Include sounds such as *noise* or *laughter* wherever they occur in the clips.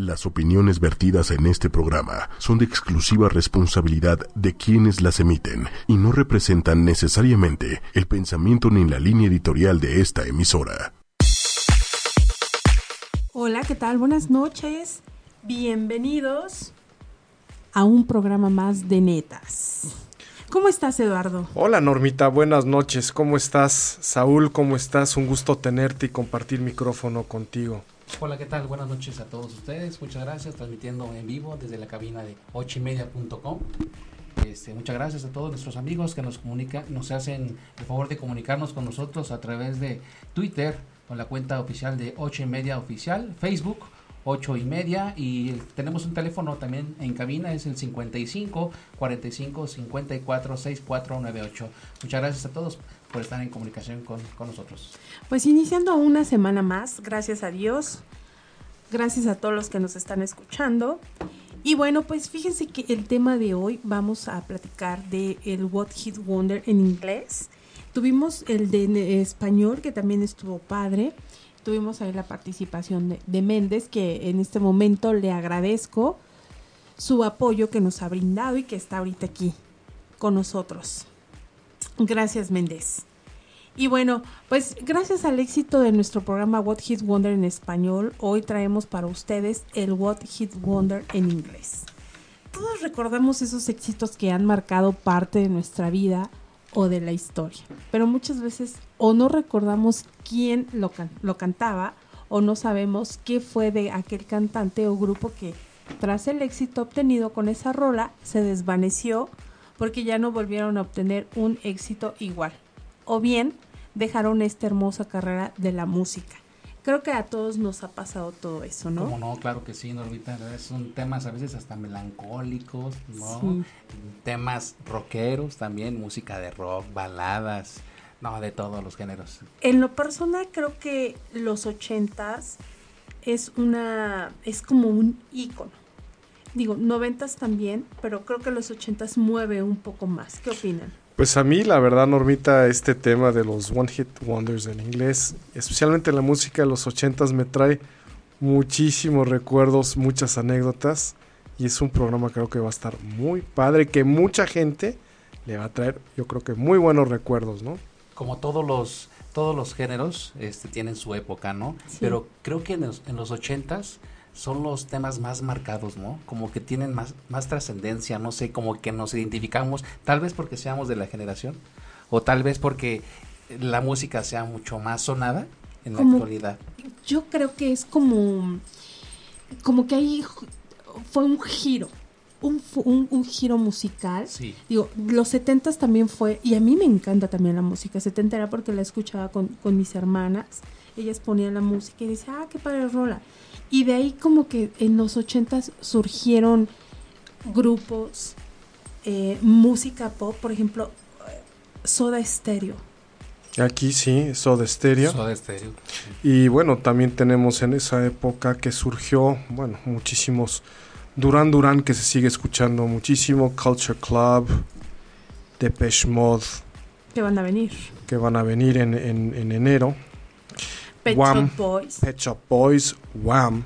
Las opiniones vertidas en este programa son de exclusiva responsabilidad de quienes las emiten y no representan necesariamente el pensamiento ni la línea editorial de esta emisora. Hola, ¿qué tal? Buenas noches. Bienvenidos a un programa más de netas. ¿Cómo estás, Eduardo? Hola, Normita. Buenas noches. ¿Cómo estás? Saúl, ¿cómo estás? Un gusto tenerte y compartir micrófono contigo. Hola, ¿qué tal? Buenas noches a todos ustedes. Muchas gracias, transmitiendo en vivo desde la cabina de ochimedia.com. Este, muchas gracias a todos nuestros amigos que nos comunican, nos hacen el favor de comunicarnos con nosotros a través de Twitter, con la cuenta oficial de Ocho y Media Oficial, Facebook, 8 y media y tenemos un teléfono también en cabina, es el 55 45 54 6498. Muchas gracias a todos por estar en comunicación con, con nosotros. Pues iniciando una semana más, gracias a Dios, gracias a todos los que nos están escuchando. Y bueno, pues fíjense que el tema de hoy vamos a platicar de el What Hit Wonder en inglés. Tuvimos el de español que también estuvo padre. Tuvimos ahí la participación de, de Méndez, que en este momento le agradezco su apoyo que nos ha brindado y que está ahorita aquí con nosotros. Gracias, Méndez. Y bueno, pues gracias al éxito de nuestro programa What Hit Wonder en español, hoy traemos para ustedes el What Hit Wonder en inglés. Todos recordamos esos éxitos que han marcado parte de nuestra vida o de la historia, pero muchas veces o no recordamos quién lo, can lo cantaba o no sabemos qué fue de aquel cantante o grupo que tras el éxito obtenido con esa rola se desvaneció porque ya no volvieron a obtener un éxito igual. O bien dejaron esta hermosa carrera de la música. Creo que a todos nos ha pasado todo eso, ¿no? Como no, claro que sí, Normita. Son temas a veces hasta melancólicos, ¿no? Sí. Temas rockeros también, música de rock, baladas, no, de todos los géneros. En lo personal creo que los ochentas es una, es como un ícono. Digo, noventas también, pero creo que los ochentas mueve un poco más. ¿Qué opinan? Pues a mí, la verdad, Normita, este tema de los One Hit Wonders en inglés, especialmente la música de los ochentas, me trae muchísimos recuerdos, muchas anécdotas. Y es un programa creo que va a estar muy padre, que mucha gente le va a traer, yo creo que muy buenos recuerdos, ¿no? Como todos los, todos los géneros este, tienen su época, ¿no? Sí. Pero creo que en los, en los ochentas son los temas más marcados, ¿no? Como que tienen más, más trascendencia, no sé, como que nos identificamos, tal vez porque seamos de la generación, o tal vez porque la música sea mucho más sonada en la actualidad. Yo creo que es como, como que ahí fue un giro, un, un, un giro musical. Sí. Digo, los setentas también fue, y a mí me encanta también la música setentera porque la escuchaba con, con mis hermanas. Ellas ponían la música y decían, ah, qué padre rola. Y de ahí como que en los ochentas surgieron grupos, eh, música pop, por ejemplo, eh, Soda Stereo. Aquí sí, Soda Stereo. Soda Stereo. Y bueno, también tenemos en esa época que surgió, bueno, muchísimos. Duran Duran, que se sigue escuchando muchísimo. Culture Club, Depeche Mode, que van a venir. que van a venir en, en- en enero. Pet Wham. Shop Boys. Pet Shop Boys, Wham.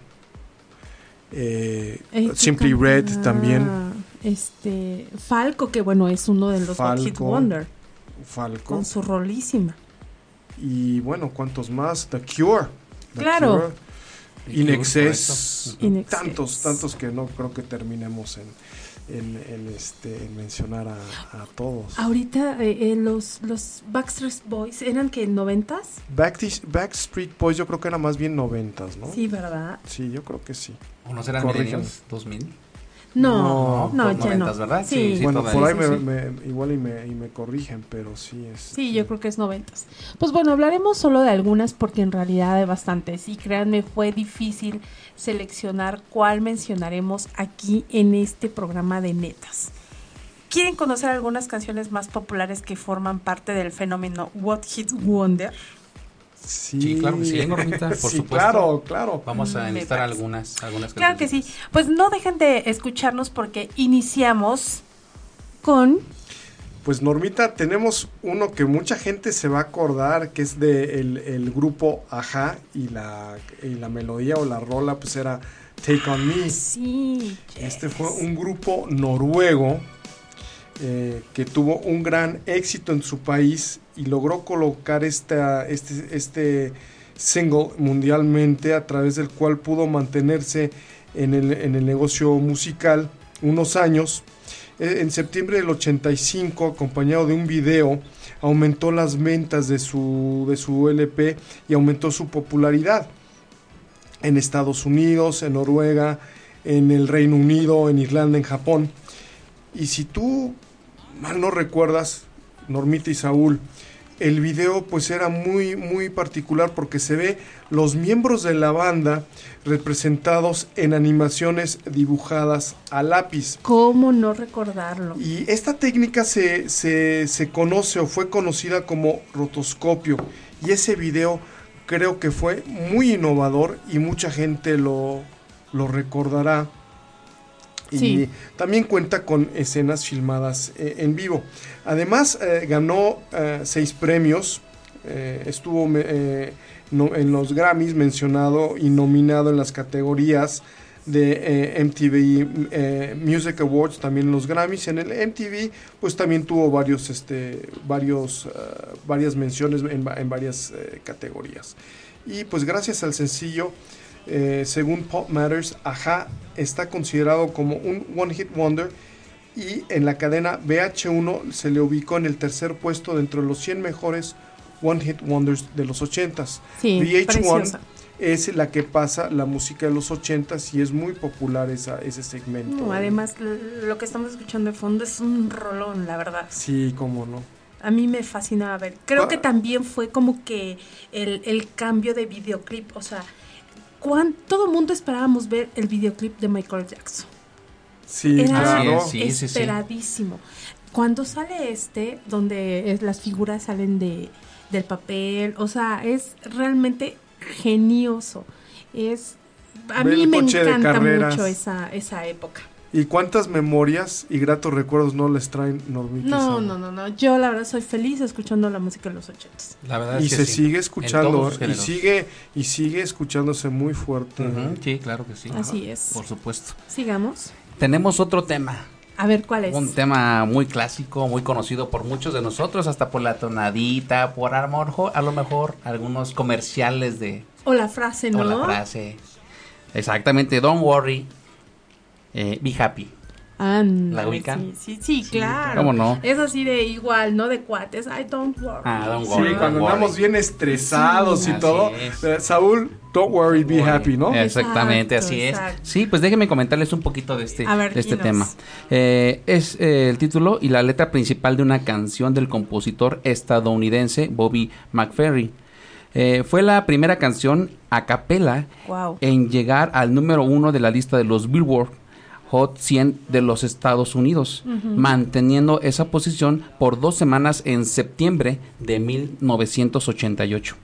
eh, Simply que Red canta, también, Este, Falco, que bueno, es uno de los Hot Hit Falco. Wonder, Falco. con su rolísima. Y bueno, ¿cuántos más? The Cure. The Claro. Cure. In Excess. Correcto. In Excess. Tantos, tantos que no creo que terminemos en, en, en, este, en mencionar a, a todos. Ahorita eh, eh, los, los Backstreet Boys eran que noventas, Backstreet Boys yo creo que era más bien noventas, ¿no? sí, ¿verdad? Sí, yo creo que sí. ¿O no serán Corrígeme. millennials? ¿2000? No, no, ya noventas, no. ¿verdad? Sí, Sí, sí, bueno, por ahí sí, me, sí. me- igual y me, y me corrigen, pero sí es. Sí, yo creo que es noventas. Pues bueno, hablaremos solo de algunas porque en realidad hay bastantes y créanme, fue difícil seleccionar cuál mencionaremos aquí en este programa de netas. ¿Quieren conocer algunas canciones más populares que forman parte del fenómeno What Hit Wonder? Sí, Sí, claro que sí, Normita, por Sí, supuesto. Claro, claro. Vamos a Me enlistar algunas, algunas Claro que sí. Pues no dejen de escucharnos porque iniciamos con Pues Normita, tenemos uno que mucha gente se va a acordar, que es de el, el grupo Aja y la, y la melodía o la rola, pues era Take On Me. Sí. Este fue un grupo noruego eh, que tuvo un gran éxito en su país y logró colocar esta, este, este single mundialmente a través del cual pudo mantenerse en el, en el negocio musical unos años. Eh, en septiembre del 85, acompañado de un video, aumentó las ventas de su, de su LP y aumentó su popularidad en Estados Unidos, en Noruega, en el Reino Unido, en Irlanda, en Japón. Y si tú mal no recuerdas, Normita y Saúl, el video pues era muy muy particular porque se ve los miembros de la banda representados en animaciones dibujadas a lápiz. ¿Cómo no recordarlo? Y esta técnica se, se, se conoce o fue conocida como rotoscopio. Y ese video creo que fue muy innovador y mucha gente lo, lo recordará. Y también cuenta con escenas filmadas eh, en vivo. Además, eh, ganó eh, seis premios. estuvo no- en los Grammys mencionado y nominado en las categorías de MTV Music Awards, también en los Grammys. En el MTV, pues también tuvo varios, este, varios, varias menciones en, va- en varias categorías. Y pues gracias al sencillo, eh, según Pop Matters, Aja está considerado como un One Hit Wonder y en la cadena VH1 se le ubicó en el tercer puesto dentro de los 100 mejores One Hit Wonders de los 80s. Sí, VH1 preciosa. es la que pasa la música de los 80s y es muy popular esa, ese segmento. No, además, lo que estamos escuchando de fondo es un rolón, la verdad. Sí, cómo no. A mí me fascinaba ver. Creo Ah. que también fue como que el, el cambio de videoclip. O sea, cuán, todo mundo esperábamos ver el videoclip de Michael Jackson. Sí, Era claro. Sí, sí, sí. esperadísimo. Cuando sale este, donde es- las figuras salen de, del papel, o sea, es realmente genioso. Es a Ve mí me encanta mucho esa, esa época. ¿Y cuántas memorias y gratos recuerdos no les traen Normita No, no, no, no. Yo la verdad soy feliz escuchando la música de los ochentas. La verdad Y es que se sí. sigue escuchando y sigue y sigue escuchándose muy fuerte. Sí, claro que sí. Así es. Por supuesto. Sigamos. Tenemos otro tema. A ver cuál es. Un tema muy clásico, muy conocido por muchos de nosotros, hasta por la tonadita, por a lo mejor, a lo mejor algunos comerciales de O la frase, ¿no? o la frase. Exactamente, don't worry, eh, be happy. Ándale, ¿La ubican? Sí, sí, sí, Sí, claro. ¿cómo no? Es así de igual, ¿no? De cuates. I don't worry. Ah, don't Sí, worry. cuando don't andamos worry. bien estresados Sí, y todo. es. eh, Saúl, don't worry, be Worry. happy, ¿no? Exactamente, Exacto, así es. exacto. Sí, pues déjenme comentarles un poquito de este, ver, de este tema. Eh, es eh, el título y la letra principal de una canción del compositor estadounidense Bobby McFerrin. Eh, fue la primera canción a capela Wow. en llegar al número uno de la lista de los Billboard Hot 100 de los Estados Unidos, manteniendo esa posición por dos semanas en septiembre de 1988.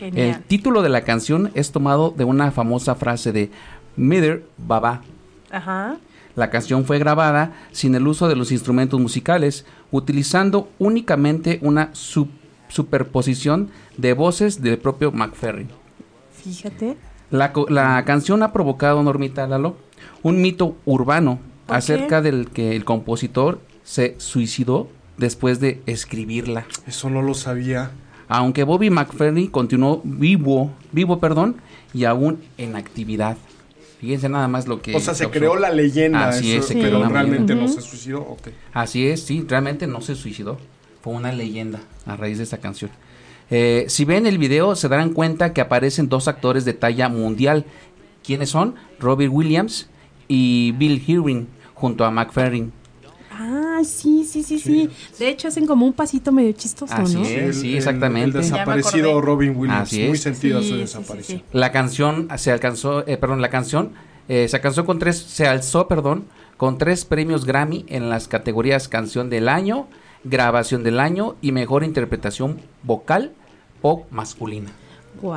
El título de la canción es tomado de una famosa frase de Mother Baba. Ajá. La canción fue grabada sin el uso de los instrumentos musicales, utilizando únicamente una su- superposición de voces del propio McFerrin. Fíjate. La, la canción ha provocado, Normita Lalo, un mito urbano ¿Por acerca qué? del que el compositor se suicidó después de escribirla. Eso no lo sabía. Aunque Bobby McFerrin continuó vivo, vivo, perdón, y aún en actividad. Fíjense nada más lo que o sea, se causó. creó la leyenda, Así eso, es, se creó pero realmente leyenda. no se suicidó. Ok. Así es, sí, realmente no se suicidó. Fue una leyenda a raíz de esta canción. Eh, si ven el video, se darán cuenta que aparecen dos actores de talla mundial. ¿Quiénes son? Robert Williams y Bill Irwin, junto a McFerrin. Ah, sí, sí, sí, sí. De hecho, hacen como un pasito medio chistoso, Así ¿no? es. sí, el- exactamente. El, desaparecido. Robin Williams. Así Muy sentido Sí, su sí, desaparición. sí, La canción se alcanzó, eh, perdón, la canción eh, se alcanzó con tres, se alzó, perdón, con tres premios Grammy en las categorías Canción del Año, Grabación del Año y Mejor Interpretación Vocal o Masculina. Wow.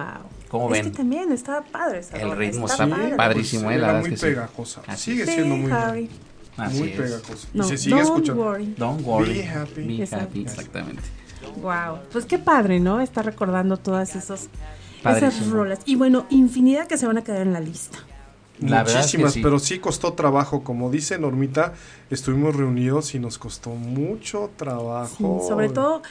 ¿Cómo es ven? que también estaba padre esa El ritmo está está padre. padrísimo, pues, eh, la era verdad muy es que sí. pegajosa. Así Sigue Sí, siendo muy, Harry. Así muy es. pegajosa. No, y se sigue don't escuchando. worry. Don't worry. Be happy. Be happy, exactamente. Wow. Pues qué padre, ¿no? Está recordando todas esos, esas Padrísimo. rolas. Y bueno, infinidad que se van a quedar en la lista. La verdad es que Muchísimas, sí. pero sí costó trabajo. Como dice Normita, estuvimos reunidos y nos costó mucho Sí, trabajo. sobre todo,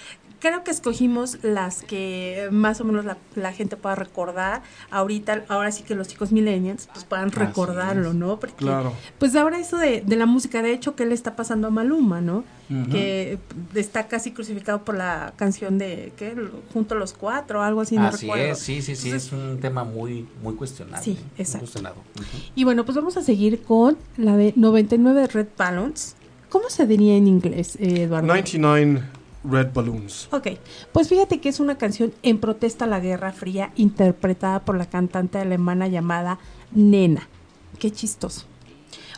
creo que escogimos las que más o menos la, la gente pueda recordar. Ahorita, ahora sí que los chicos millennials pues puedan Así recordarlo, es. ¿no? Porque Claro. pues ahora eso de, de la música, de hecho, ¿qué le está pasando a Maluma, no? Que está casi crucificado por la canción de, ¿qué? Junto a los cuatro, algo así, no Así recuerdo. es, sí, sí, sí, Entonces, es un tema muy, muy cuestionable. Sí, exacto. cuestionado. Y bueno, pues vamos a seguir con la de 99 Red Balloons. ¿Cómo se diría en inglés, eh, Eduardo? 99 Red Balloons. Ok, pues fíjate que es una canción en protesta a la Guerra Fría interpretada por la cantante alemana llamada Nena. Qué chistoso.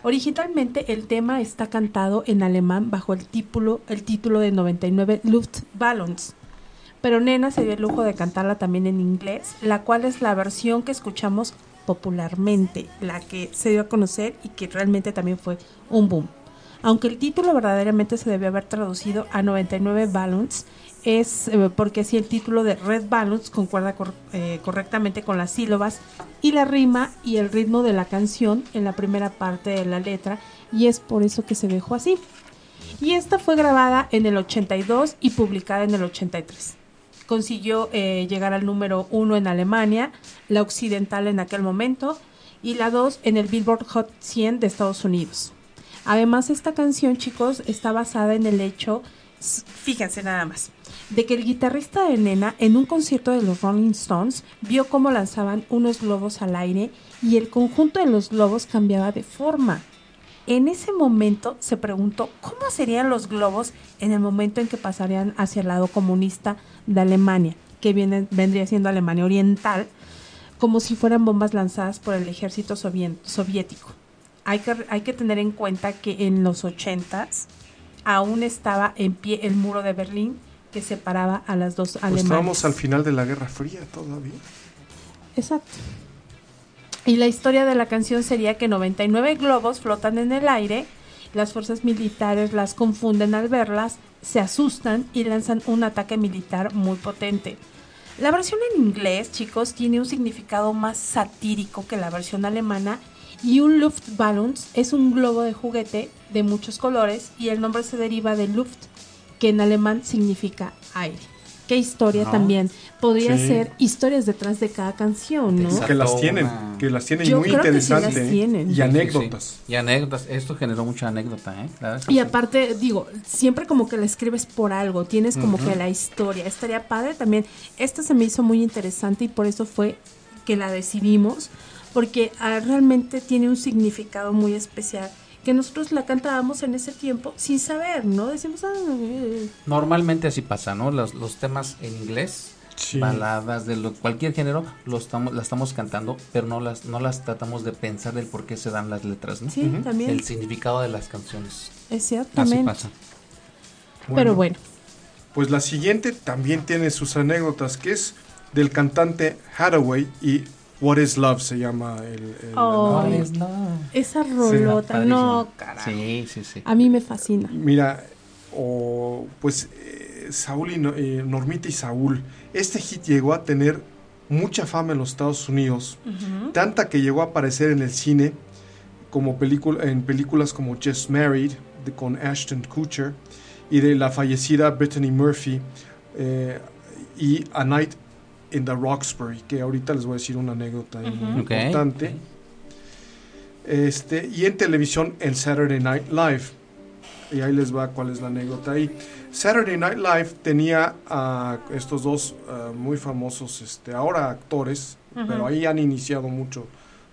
Originalmente el tema está cantado en alemán bajo el título, el título de 99 Luftballons. Pero Nena se dio el lujo de cantarla también en inglés, la cual es la versión que escuchamos popularmente, la que se dio a conocer y que realmente también fue un boom. Aunque el título verdaderamente se debe haber traducido a 99 Balloons, es eh, porque si el título de Red Balloons concuerda eh, correctamente con las sílabas y la rima y el ritmo de la canción en la primera parte de la letra y es por eso que se dejó así. Y esta fue grabada en el 82 y publicada en el 83. Consiguió eh, llegar al número 1 en Alemania, la occidental en aquel momento, y la 2 en el Billboard Hot 100 de Estados Unidos. Además, esta canción, chicos, está basada en el hecho, fíjense nada más, de que el guitarrista de Nena en un concierto de los Rolling Stones vio cómo lanzaban unos globos al aire y el conjunto de los globos cambiaba de forma. En ese momento se preguntó cómo serían los globos en el momento en que pasarían hacia el lado comunista de Alemania, que vendría siendo Alemania Oriental, como si fueran bombas lanzadas por el ejército soviético. Hay que, hay que tener en cuenta que en los 80s aún estaba en pie el muro de Berlín que separaba a las dos Pues Alemanias. estábamos al final de la Guerra Fría todavía. Exacto. Y la historia de la canción sería que 99 globos flotan en el aire, las fuerzas militares las confunden al verlas, se asustan y lanzan un ataque militar muy potente. La versión en inglés, chicos, tiene un significado más satírico que la versión alemana y un Luftballons es un globo de juguete de muchos colores y el nombre se deriva de Luft, que en alemán significa aire. Qué historia No. también. Podría Sí. ser historias detrás de cada canción, ¿no? Exacto. Que las tienen, que las tienen Yo muy que sí. ¿eh? Y anécdotas. Sí, sí. Y anécdotas. Esto generó mucha anécdota, ¿eh? Que Y sí. aparte, digo, siempre como que la escribes por algo, tienes como que la historia. Estaría padre también. Esta se me hizo muy interesante y por eso fue que la decidimos, porque ah, realmente tiene un significado muy especial que nosotros la cantábamos en ese tiempo sin saber, ¿no? Decimos, ah, eh, Normalmente así pasa, ¿no? Los, los temas en inglés, Sí. baladas de lo- cualquier género, lo estamos, la estamos cantando, pero no las, no las tratamos de pensar del por qué se dan las letras, ¿no? sí, también. El significado de las canciones. es cierto, Así pasa. Pero bueno, Pues la siguiente también tiene sus anécdotas, que es del cantante Hathaway y What is Love se llama el... el- Oh. el- Ay. es no? esa rolota, Padrísimo. no, carajo. Sí, sí, sí. A mí me fascina. Mira, o pues eh, Saúl y No- eh, Normita y Saúl, este hit llegó a tener mucha fama en los Estados Unidos, tanta que llegó a aparecer en el cine como película en películas como Just Married de, con Ashton Kutcher y de la fallecida Brittany Murphy eh, y A Night in the Roxbury, que ahorita les voy a decir una anécdota Ujú. Ok, importante. ok. Este, y en televisión en Saturday Night Live. Y ahí les va cuál es la anécdota ahí. Saturday Night Live tenía a estos dos ah, muy famosos, este, ahora actores, Ujú. pero ahí han iniciado mucho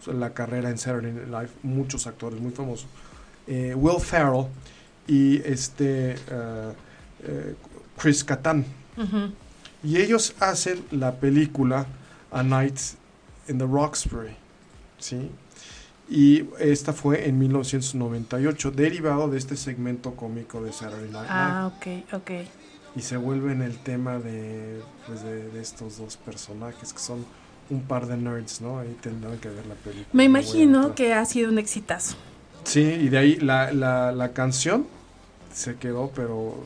la carrera en Saturday Night Live, muchos actores muy famosos. Eh, Will Ferrell y este ah, eh, Chris Kattan. Ujú. Y ellos hacen la película A Night in the Roxbury. ¿sí? Y esta fue en 1998, derivado de este segmento cómico de Saturday Night Live. Ah, ok, ok. Y se vuelve en el tema de, pues de, de estos dos personajes que son un par de nerds, ¿no? Ahí tendrán que ver la película. Me imagino que ha sido un exitazo. Sí, y de ahí la, la, la canción se quedó, pero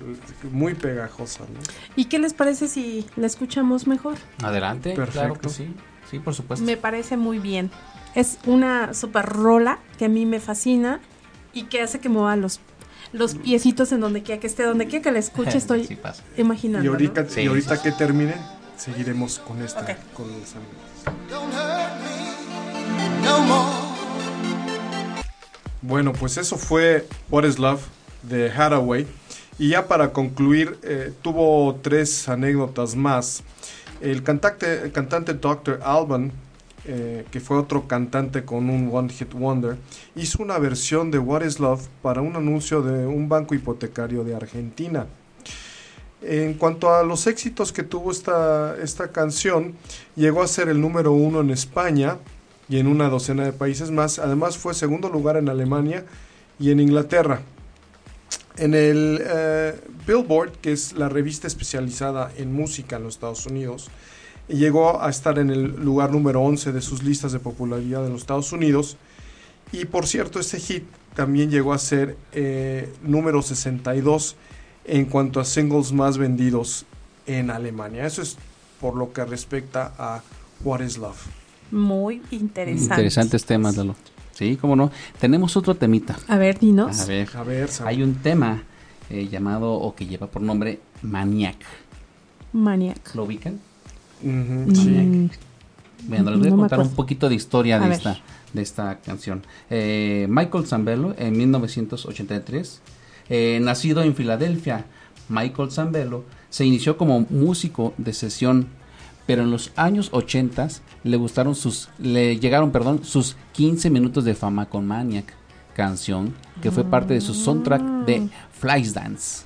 muy pegajosa, ¿no? ¿Y qué les parece si la escuchamos mejor? Adelante, claro que Perfecto. sí. Sí, por supuesto. Me parece muy bien. Es una super rola que a mí me fascina y que hace que mueva los, los piecitos en donde quiera que esté, donde quiera que la escuche, *laughs* estoy Sí imaginando. Y ahorita, ¿no? Sí. y ahorita que termine, seguiremos con esta. Con los amigos. Bueno, pues eso fue What is Love de Hathaway. Y ya para concluir, eh, tuvo tres anécdotas más. El cantante, el cantante Dr. Alban, eh, que fue otro cantante con un One Hit Wonder, hizo una versión de What is Love para un anuncio de un banco hipotecario de Argentina. En cuanto a los éxitos que tuvo esta, esta canción, llegó a ser el número uno en España y en una docena de países más. Además fue segundo lugar en Alemania y en Inglaterra. En el eh, Billboard, que es la revista especializada en música en los Estados Unidos, llegó a estar en el lugar número 11 de sus listas de popularidad en los Estados Unidos. Y por cierto, este hit también llegó a ser eh, número 62 en cuanto a singles más vendidos en Alemania. Eso es por lo que respecta a What is Love. Muy interesante. Interesantes temas, Lalo. Sí, cómo no. Tenemos otro temita. A ver, dinos. A ver, A ver, hay un tema eh, llamado o que lleva por nombre Maniac. Maniac. ¿Lo ubican? Sí. Mm, Bueno, les voy a No contar un poquito de historia A de ver. esta, de esta canción. Eh, Michael Zambello, en 1983, eh, nacido en Filadelfia, Michael Zambello se inició como músico de sesión, pero en los años 80 le gustaron sus, le llegaron, perdón, sus 15 minutos de fama con Maniac, canción que fue parte de su soundtrack de Flashdance.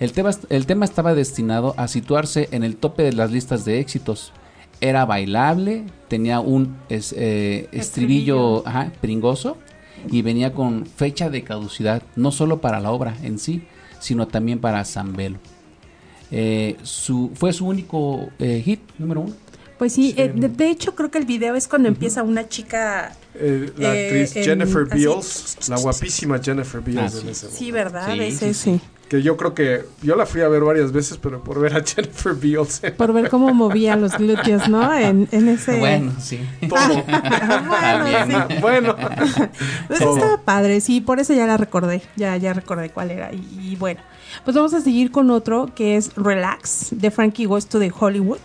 El tema, el tema estaba destinado a situarse en el tope de las listas de éxitos. Era bailable, tenía un es- eh, estribillo ajá, pringoso y venía con fecha de caducidad, no solo para la obra en sí, sino también para Zambello. Eh, su, fue su único eh, hit, número uno. Pues sí, Sí. eh, de, de hecho creo que el video es cuando empieza una chica, Eh, la Eh, actriz en- Jennifer así. Beals, la guapísima Jennifer Beals Ah, en sí. ese. ¿verdad? Sí, es sí, ese. Que yo creo que yo la fui a ver varias veces, pero por ver a *laughs* Jennifer Beals Por ver cómo movía los glúteos, ¿no? En, en ese... Bueno, sí. *laughs* todo. bueno, También. sí. bueno, Pues Todo. estaba padre, sí, por eso ya la recordé, ya, ya recordé cuál era. Y, y bueno, pues vamos a seguir con otro que es Relax, de Frankie Goes to the Hollywood.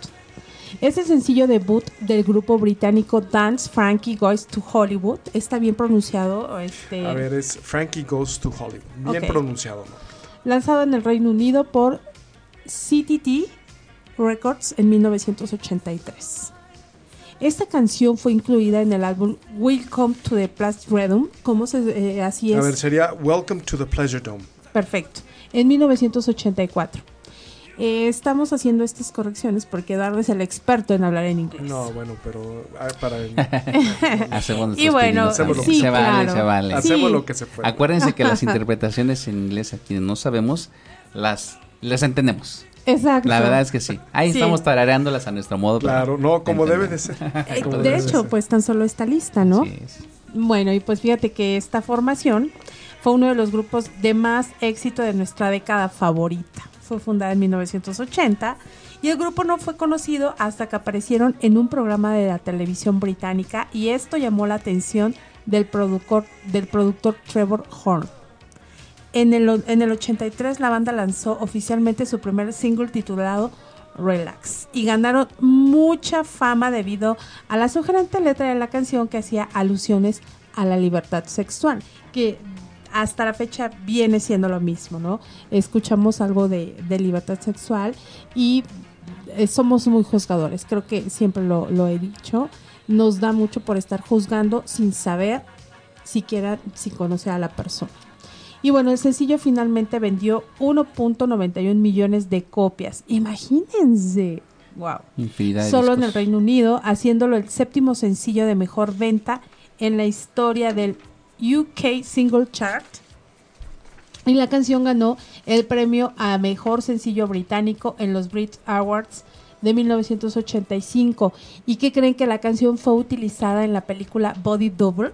Es el sencillo debut del grupo británico Dance Frankie Goes to Hollywood. Está bien pronunciado. Este, a ver, es Frankie Goes to Hollywood. Bien pronunciado, ¿no? Lanzado en el Reino Unido por CTT Records en 1983. Esta canción fue incluida en el álbum Welcome to the Plastic Rhythm, como se, eh, así es. A ver, sería Welcome to the Pleasure Dome. Perfecto. En 1984. Eh, estamos haciendo estas correcciones porque Eduardo es el experto en hablar en inglés. No, bueno, pero ah, para *laughs* Hacemos Y bueno, pininos también. sí, se vale, claro. se vale. Hacemos lo que se puede. Acuérdense que las *laughs* interpretaciones en inglés, a quienes no sabemos, las, las entendemos. Exacto. La verdad es que sí. Ahí Sí. estamos tarareándolas a nuestro modo. Claro, no, como debe de ser. *laughs* Eh, de debe hecho, ser. pues tan solo esta lista, ¿no? Sí, sí. Bueno, y pues fíjate que esta formación fue uno de los grupos de más éxito de nuestra década favorita. Fue fundada en 1980 y el grupo no fue conocido hasta que aparecieron en un programa de la televisión británica y esto llamó la atención del productor, del productor Trevor Horn. En el, en el 83 la banda lanzó oficialmente su primer single titulado Relax y ganaron mucha fama debido a la sugerente letra de la canción que hacía alusiones a la libertad sexual, que hasta la fecha viene siendo lo mismo, ¿no? Escuchamos algo de, de libertad sexual y eh, somos muy juzgadores, creo que siempre lo, lo he dicho, nos da mucho por estar juzgando sin saber siquiera si conoce a la persona. Y bueno, el sencillo finalmente vendió 1.91 millones de copias. Imagínense. Wow. Infinidad Solo en el. Reino Unido, haciéndolo el séptimo sencillo de mejor venta en la historia del UK Single Chart. Y la canción ganó el premio a mejor sencillo británico en los Brit Awards de 1985. ¿Y qué creen que la canción fue utilizada en la película Body Double?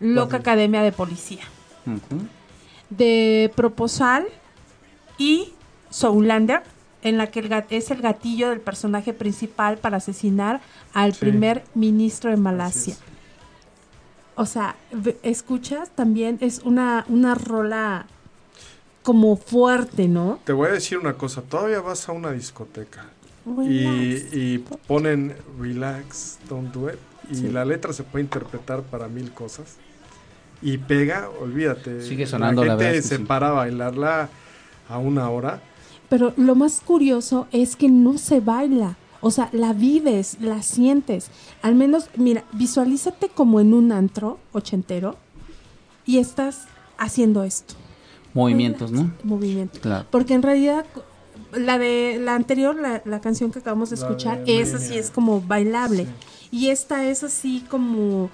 Loca Academia de Policía de Proposal y Soulander en la que el es el gatillo del personaje principal para asesinar al Sí. primer ministro de Malasia. O sea, ve- escuchas también es una, una rola como fuerte, ¿no? Te voy a decir una cosa, todavía vas a una discoteca Relax. y, y ponen relax, don't do it, y Sí. la letra se puede interpretar para mil cosas. Y pega, olvídate. Sigue sonando, la la gente verdad que se sí. para a bailarla a una hora. Pero lo más curioso es que no se baila. O sea, la vives, la sientes. Al menos, mira, visualízate como en un antro ochentero y estás haciendo esto. Movimientos, ¿no? Movimiento. Claro. Porque en realidad, la de la anterior, la, la canción que acabamos de La escuchar, de esa sí Mania. es como bailable. Sí. Y esta es así como.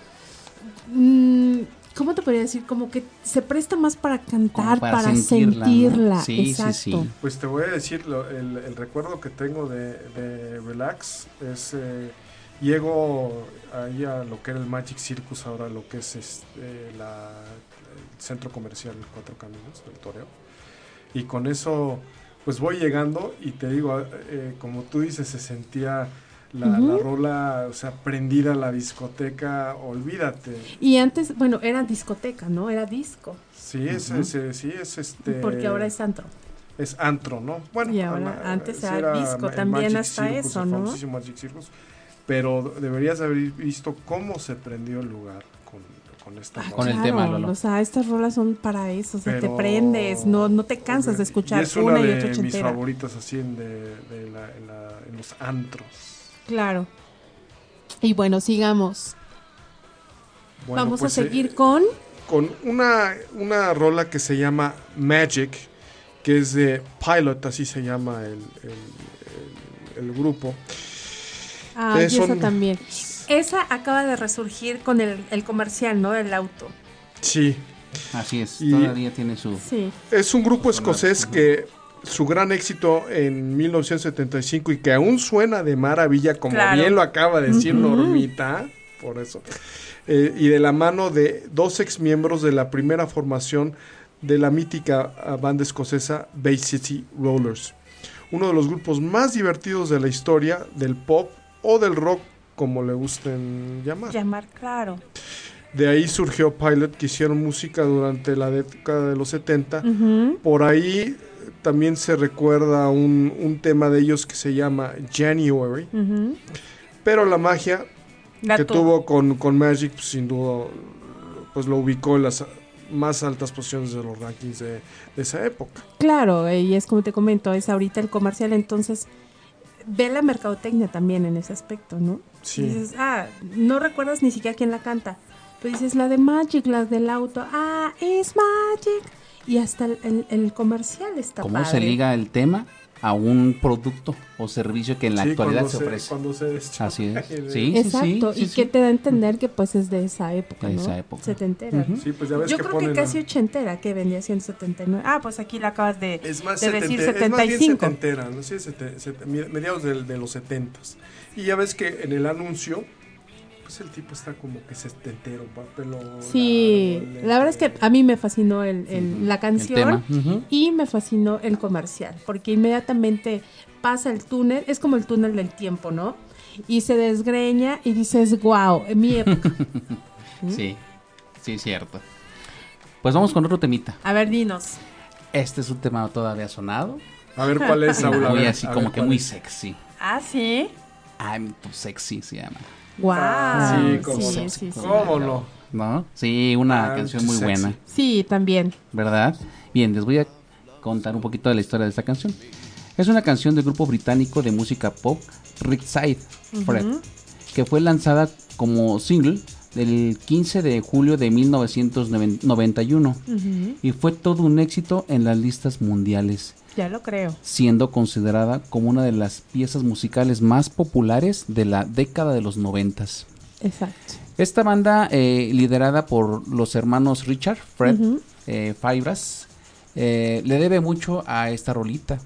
mm, ¿Cómo te podría decir? Como que se presta más para cantar, Como para para, sentirla, sentirla. ¿no? Sí, sí, Exacto. sí. Pues te voy a decir, lo- el, el recuerdo que tengo de, de Relax es, eh, llego ahí a lo que era el Magic Circus, ahora lo que es este, la, el centro comercial Cuatro Caminos del Toreo. Y con eso, pues voy llegando y te digo, eh, como tú dices, se sentía la, rola, o sea, prendida la discoteca, olvídate. Y antes, bueno, era discoteca, ¿no? Era disco. Sí, es, es- sí, es este... Porque ahora es antro. es antro, ¿no? Bueno, Y ahora, antes era disco, también Magic hasta Circus, eso, ¿no? Magic Circus. Pero deberías haber visto cómo se prendió el lugar con, con esta Ah. Con el tema, Lolo. O sea, estas rolas son para eso, o sea, te prendes, no, no te cansas de escuchar y es una, una y de otra mis ochentera. favoritas así en, de, de la- en, la- en los antros. Claro. Y bueno, sigamos. Bueno, Vamos pues, a eh, seguir con... con una, una rola que se llama Magic, que es de Pilot, así se llama el, el- el- el grupo. Ah, y eh, esa también. Esa acaba de resurgir con el, el comercial, ¿no? El auto. Sí, Así es. Y- Todavía tiene su. Sí. Es un grupo escocés que su gran éxito en 1975 y que aún suena de maravilla, como Claro. bien lo acaba de decir. Normita, por eso. Eh, y de la mano de dos ex miembros de la primera formación de la mítica ah, banda escocesa Bay City Rollers. Uno de los grupos más divertidos de la historia del pop o del rock, como le gusten llamar. Llamar, claro. De ahí surgió Pilot, que hicieron música durante la década de los 70. Ujú. Por ahí también se recuerda un, un tema de ellos que se llama January. Pero la magia La que tu- tuvo con, con Magic, pues, sin duda, pues lo ubicó en las más altas posiciones de los rankings de, de esa época. Claro, y es como te comento, es ahorita el comercial, entonces ve la mercadotecnia también en ese aspecto, ¿no? Sí. Dices, ah, no recuerdas ni siquiera quién la canta. Pero dices, la de Magic, la del auto, ah, es Magic. Y hasta el, el- el comercial está ¿Cómo se padre. liga el tema a un producto o servicio que en la Sí, actualidad se ofrece? Cuando se Así es. *laughs* Sí. Exacto, sí, y sí. que te da a entender que pues es de esa época, De ¿no? esa época. Setentera. Ujú. Sí, pues ya ves Yo que creo que ponen casi a- ochentera, que vendría siendo 79. Ah, pues aquí la acabas de, Es más, de decir setente- es más bien 75. setentera, ¿no? Sí, sete- sete- mediados del- de, los setentas. Y ya ves que en el anuncio, pues el tipo está como que setentero, pa- pelo Sí, la verdad es que a mí me fascinó el, la El canción y me fascinó el comercial, porque inmediatamente pasa el túnel, es como el túnel del tiempo, ¿no? Y se desgreña y dices, wow, en mi época. *laughs* Sí, sí, cierto. Pues vamos con otro temita. A ver, dinos. Este es un tema todavía sonado. A ver cuál es, *laughs* Saúl. muy así a como ver que muy es. sexy. Ah, sí. I'm too sexy se llama. Wow. Ah, sí, cómo sí, no. sí, sí. ¿Cómo no? ¿No? Sí, una I'm canción muy sexy. buena, Sí, también. ¿verdad? Bien, les voy a contar un poquito de la historia de esta canción. Es una canción del grupo británico de música pop Rickside Fred, que fue lanzada como single del 15 de julio de 1991 Ujú, y fue todo un éxito en las listas mundiales, Ya lo creo. siendo considerada como una de las piezas musicales más populares de la década de los noventas. Exacto. Esta banda, eh, liderada por los hermanos Richard, Fred, eh, Fibras, eh, le debe mucho a esta rolita.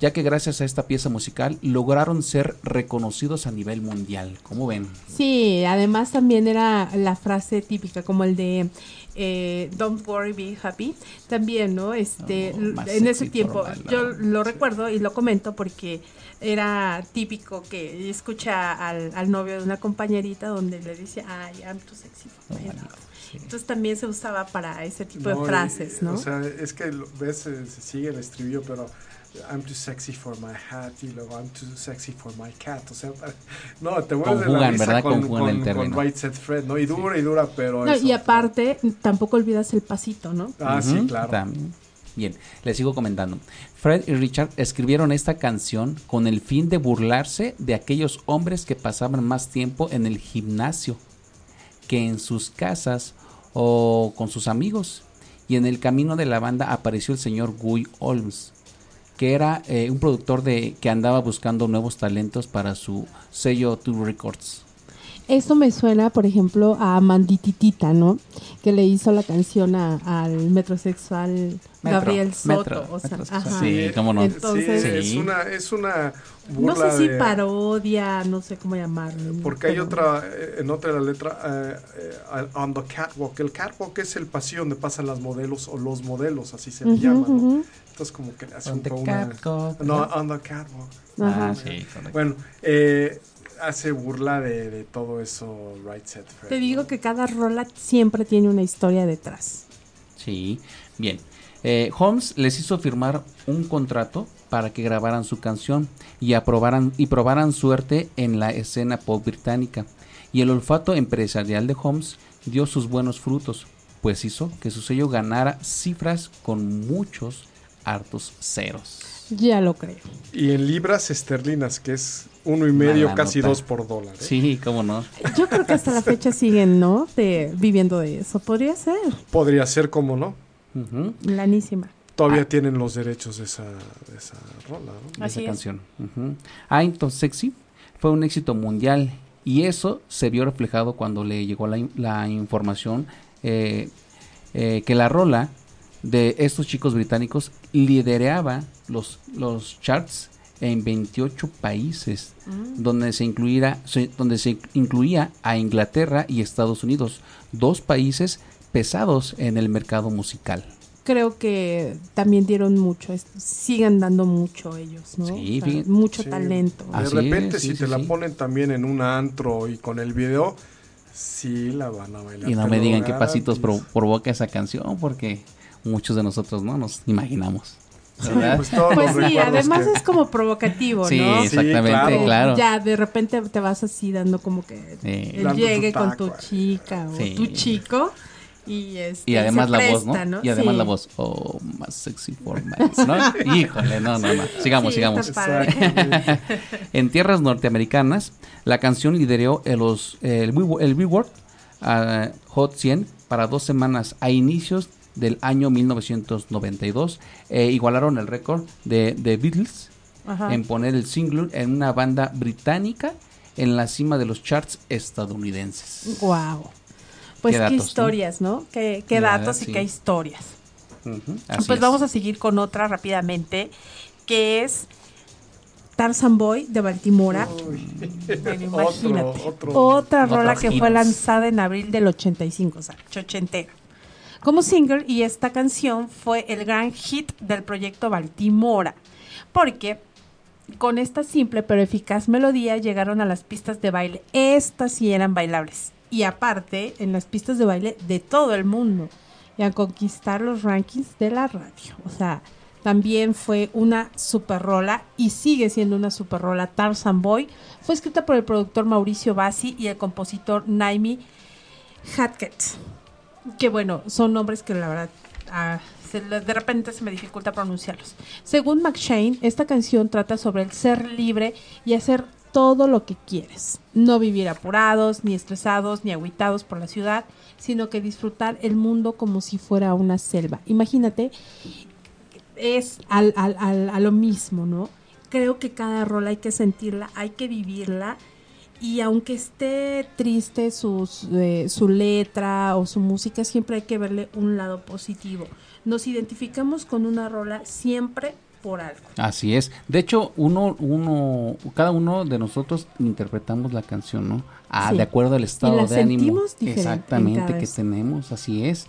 Ya que gracias a esta pieza musical lograron ser reconocidos a nivel mundial. ¿Cómo ven? Sí, además también era la frase típica, como el de eh, Don't worry, be happy. También, ¿no? Este, Oh, en ese tiempo, yo lo recuerdo y lo comento porque era típico que escucha al, al novio de una compañerita donde le dice, ay, I'm too sexy for my Oh, love". sí. Entonces también se usaba para ese tipo No, de y- frases, ¿no? O sea, es que ves, eh, se sigue el estribillo, pero I'm too sexy for my hat y luego I'm too sexy for my cat. O sea, *laughs* no, te vuelves de la Conjugan, risa ¿verdad? con, Conjugan con, el con término. Right Set Fred, ¿no? Y dura y dura, pero No, eso- y aparte, tampoco olvidas el pasito, ¿no? Ah, sí, claro. también. Bien, les sigo comentando. Fred y Richard escribieron esta canción con el fin de burlarse de aquellos hombres que pasaban más tiempo en el gimnasio que en sus casas o con sus amigos. Y en el camino de la banda apareció el señor Guy Holmes, que era eh, un productor de que andaba buscando nuevos talentos para su sello Two Records. Esto me suena, por ejemplo, a Mandititita, ¿no? Que le hizo la canción a- al metrosexual Metro, Gabriel Soto. metro, o sea, metrosexual. ajá. Sí, cómo no. Entonces, sí, Sí. es una, es una no burla sé si de- parodia, no sé cómo llamarlo. ¿no? Porque hay otra, eh, en otra de la letra, eh, eh, on the catwalk. El catwalk es el pasillo donde pasan las modelos o los modelos, así se le llama, ¿no? ujú. Entonces como que hace On un poco una... No, on the catwalk. Ajá. Ah, sí. Bueno, eh, hace burla de, de todo eso, Right Set Fred. Te digo ¿no? que cada rola siempre tiene una historia detrás. Sí, bien. Eh, Holmes les hizo firmar un contrato para que grabaran su canción y aprobaran y probaran suerte en la escena pop británica. Y el olfato empresarial de Holmes dio sus buenos frutos, pues hizo que su sello ganara cifras con muchos hartos ceros. Ya lo creo. Y en libras esterlinas, que es uno y medio, Mala casi nota. dos por dólar. ¿eh? Sí, cómo no. Yo creo que hasta la fecha siguen, ¿no? De, viviendo de eso. Podría ser. Podría ser como no. Lanísima. Todavía tienen los derechos de esa, de esa rola, ¿no? de Así esa es. canción. Ujú. I'm So Sexy fue un éxito mundial y eso se vio reflejado cuando le llegó la información eh, eh, que la rola de estos chicos británicos lideraba los, los charts en 28 países donde se incluía donde se incluía a Inglaterra y Estados Unidos dos países pesados en el mercado musical Creo que también dieron mucho. Siguen dando mucho ellos, ¿no? Sí, O sea, fíjate. mucho Sí. talento. De Así repente, es, si sí, te sí, la ponen también en un antro y con el video, sí la van a bailar. Y no me digan qué pasitos provoca esa canción, porque muchos de nosotros no nos imaginamos. Sí, pues Pues sí, además que- es como provocativo, Sí, ¿no? Sí, exactamente, claro. claro. Ya de repente te vas así dando como que Sí. él llegue tu con tu chica o Sí. tu chico y este, Y además se la voz, ¿no? Y además Sí. la voz, oh, más sexy for my- ¿no? *laughs* Híjole, no, no, no. Sigamos, Sí, sigamos. En tierras norteamericanas, la canción lideró el, los- el, Billboard- el Billboard ah, Hot 100 para dos semanas a inicios del año 1992. e igualaron el récord de The Beatles Ajá. en poner el single en una banda británica en la cima de los charts estadounidenses. Wow. Pues Qué qué, datos, ¿no? historias, ¿no? Qué, qué datos verdad, y sí. qué historias. Así pues es. vamos a seguir con otra rápidamente, que es Tarzan Boy de Baltimora. Bueno, *laughs* imagínate. otro. Otra Otro rola que fue lanzada en abril del 85, o sea, chochentera. Como single, y esta canción fue el gran hit del proyecto Baltimora, porque con esta simple pero eficaz melodía llegaron a las pistas de baile. Estas sí eran bailables. Y aparte, en las pistas de baile de todo el mundo. Y a conquistar los rankings de la radio. O sea, también fue una super rola y sigue siendo una super rola. Tarzan Boy fue escrita por el productor Mauricio Bassi y el compositor Naimi Hatkett. Que bueno, son nombres que la verdad de repente se me dificulta pronunciarlos. Según McShane, esta canción trata sobre el ser libre y hacer todo lo que quieres. No vivir apurados, ni estresados, ni aguitados por la ciudad, sino que disfrutar el mundo como si fuera una selva. Imagínate, es al- al- a lo mismo, ¿no? Creo que cada rol hay que sentirla, hay que vivirla. Y aunque esté triste sus, eh, su letra o su música, siempre hay que verle un lado positivo. Nos identificamos con una rola siempre por algo. Así es. De hecho, uno, uno, cada uno de nosotros interpretamos la canción, ¿no? Ah, Sí. de acuerdo al estado la de ánimo. sentimos diferente en Exactamente que vez. tenemos, así es.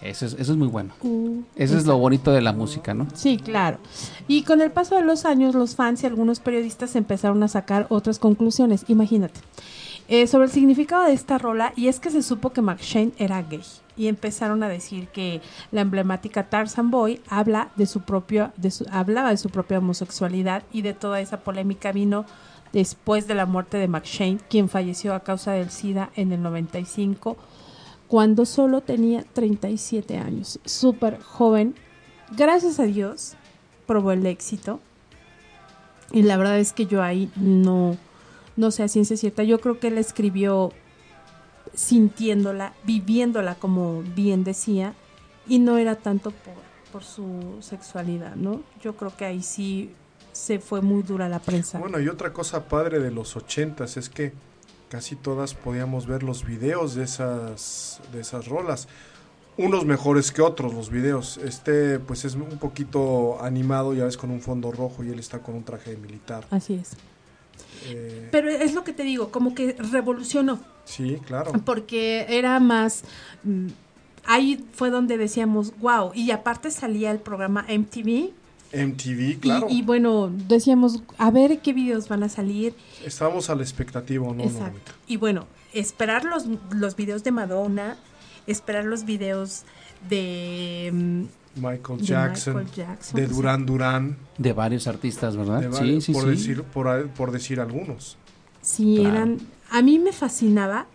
Eso es, eso es muy bueno. Uh, Eso es lo bonito de la música, ¿no? Sí, claro. Y con el paso de los años, los fans y algunos periodistas empezaron a sacar otras conclusiones. Imagínate. Eh, sobre el significado de esta rola, y es que se supo que McShane era gay. Y empezaron a decir que la emblemática Tarzan Boy habla de su propio, de su, hablaba de su propia homosexualidad y de toda esa polémica vino después de la muerte de McShane, quien falleció a causa del SIDA en el 95, cuando solo tenía 37 años. Súper joven. Gracias a Dios probó el éxito. Y la verdad es que yo ahí no, no sé a ciencia cierta. Yo creo que él escribió sintiéndola, viviéndola como bien decía, y no era tanto por, por su sexualidad, ¿no? Yo creo que ahí sí se fue muy dura la prensa. Bueno, y otra cosa padre de los ochentas es que casi todas podíamos ver los videos de esas, de esas rolas. Unos mejores que otros los videos. Este pues es un poquito animado, ya ves, con un fondo rojo y él está con un traje de militar. Así es. Eh, Pero es lo que te digo, como que revolucionó. sí, claro. porque era más mm, ahí fue donde decíamos wow y aparte salía el programa MTV MTV, claro. y, bueno decíamos a ver qué videos van a salir Estábamos a la expectativa, ¿no? exacto y bueno esperar los los videos de Madonna esperar los videos de, mm, Michael de Jackson, Michael Jackson, de Durán Durán, De varios artistas, ¿verdad? de sí, sí, por, sí. Decir, por, por decir algunos. Sí, Claro. eran. A mí me fascinaba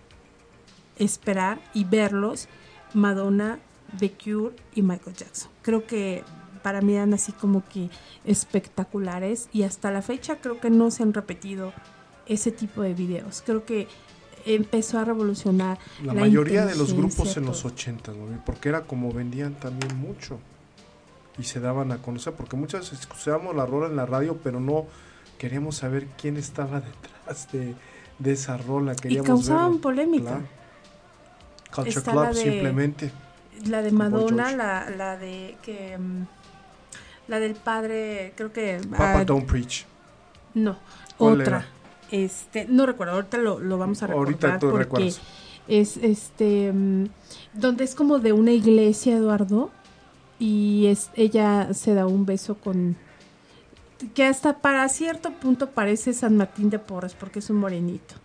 esperar y verlos Madonna, The Cure y Michael Jackson. Creo que para mí eran así como que espectaculares y hasta la fecha creo que no se han repetido ese tipo de videos. Creo que empezó a revolucionar La, la mayoría de los grupos en los todo. 80, ¿no? porque era como vendían también mucho y se daban a conocer, porque muchas veces escuchábamos la rola en la radio, pero no queríamos saber quién estaba *laughs* detrás de, de esa rola. y Queríamos causaban verlo. polémica. Claro. Culture Está Club la de- simplemente. La de Madonna, la, la de que mm, la del padre, creo que Papa ah, Don't Preach. No, ¿Cuál otra. era? Este, no recuerdo, ahorita lo, lo vamos a recordar Ahorita tú porque recuerdas. es este mm, donde es como de una iglesia, Eduardo, y es ella se da un beso con que hasta para cierto punto parece San Martín de Porres porque es un morenito.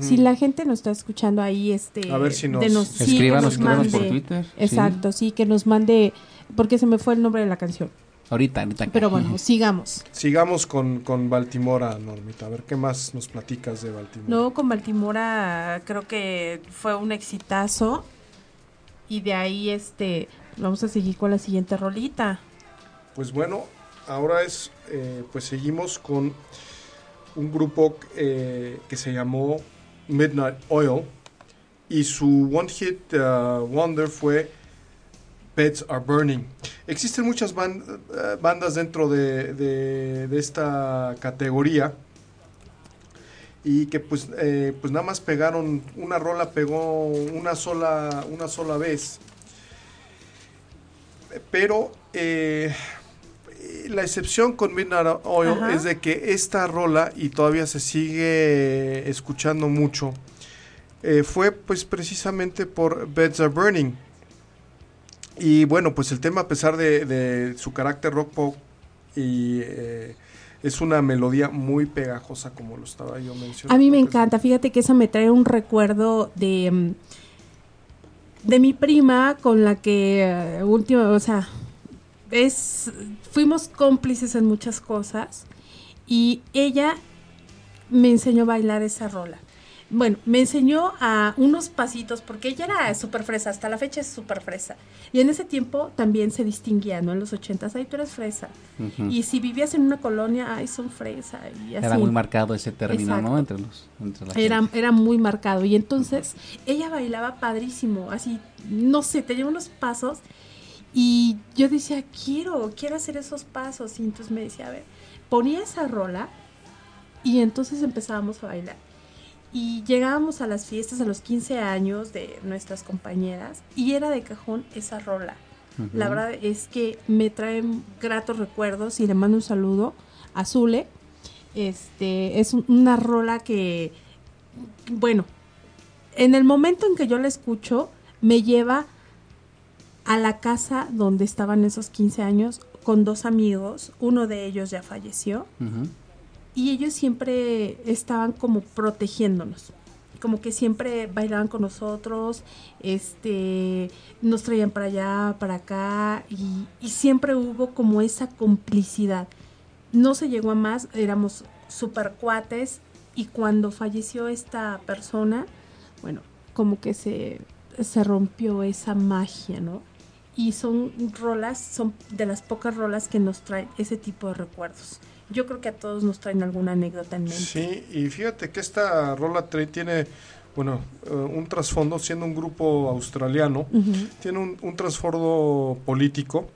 Si la gente nos está escuchando ahí, este, A ver si nos- de sí, Escríbanos, nos escríbanos por mande- Twitter. sí. Exacto, sí, que nos mande, porque se me fue el nombre de la canción. Ahorita, ahorita. Pero bueno, sigamos. Sigamos con, con Baltimora, Normita. A ver qué más nos platicas de Baltimora. No, con Baltimora creo que fue un exitazo. Y de ahí, este, vamos a seguir con la siguiente rolita. Pues bueno, ahora es, eh, pues seguimos con un grupo eh, que se llamó Midnight Oil y su One Hit uh, Wonder fue Pets Are Burning. Existen muchas eh, bandas dentro de, esta categoría y que pues, eh, pues nada más pegaron, una rola pegó una sola, una sola vez. Pero la excepción con Midnight Oil Ajá. es de que esta rola, y todavía se sigue escuchando mucho, eh, fue pues precisamente por Beds Are Burning. Y bueno, pues el tema a pesar de, de su carácter rock pop y eh, es una melodía muy pegajosa como lo estaba yo mencionando. A mí me encanta, fíjate que esa me trae un recuerdo de, mm, de mi prima con la que eh, o sea, es, fuimos cómplices en muchas cosas y ella me enseñó a bailar esa rola. Bueno, me enseñó a unos pasitos porque ella era súper fresa, hasta la fecha es súper fresa. Y en ese tiempo también se distinguía, ¿no? En los ochentas, ay, tú eres fresa. Ujú. Y si vivías en una colonia, ay, son fresa. Y así. Era muy marcado ese término, ¿no? Exacto. Entre los entre la Era, gente. era muy marcado. Y entonces ella bailaba padrísimo, así, no sé, tenía unos pasos. Y yo decía, quiero, quiero hacer esos pasos. Y entonces me decía, a ver, ponía esa rola y entonces empezábamos a bailar. Y llegábamos a las fiestas a los 15 años de nuestras compañeras y era de cajón esa rola. La verdad es que me traen gratos recuerdos y le mando un saludo a Zule. Este, es un- una rola que, bueno, en el momento en que yo la escucho, me lleva a la casa donde estaban esos 15 años con dos amigos. Uno de ellos ya falleció. Y ellos siempre estaban como protegiéndonos como que siempre bailaban con nosotros este nos traían para allá para acá y, y siempre hubo como esa complicidad. No se llegó a más éramos super cuates y cuando falleció esta persona bueno como que se se rompió esa magia no y son rolas, son de las pocas rolas que nos traen ese tipo de recuerdos. Yo creo que a todos nos traen alguna anécdota en mente. Sí, y fíjate que esta rola tiene, bueno, eh, un trasfondo, siendo un grupo australiano, Ujú. tiene un, un trasfondo político.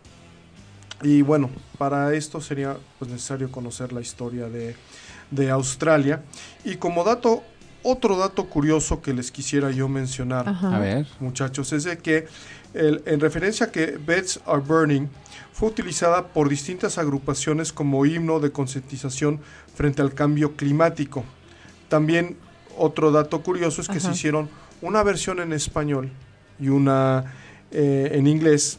Y bueno, para esto sería pues, necesario conocer la historia de, de Australia. Y como dato, otro dato curioso que les quisiera yo mencionar, Ajá. A ver. muchachos, es de que el- en referencia a que Beds Are Burning fue utilizada por distintas agrupaciones como himno de concientización frente al cambio climático. También otro dato curioso es que se hicieron una versión en español y una eh, en inglés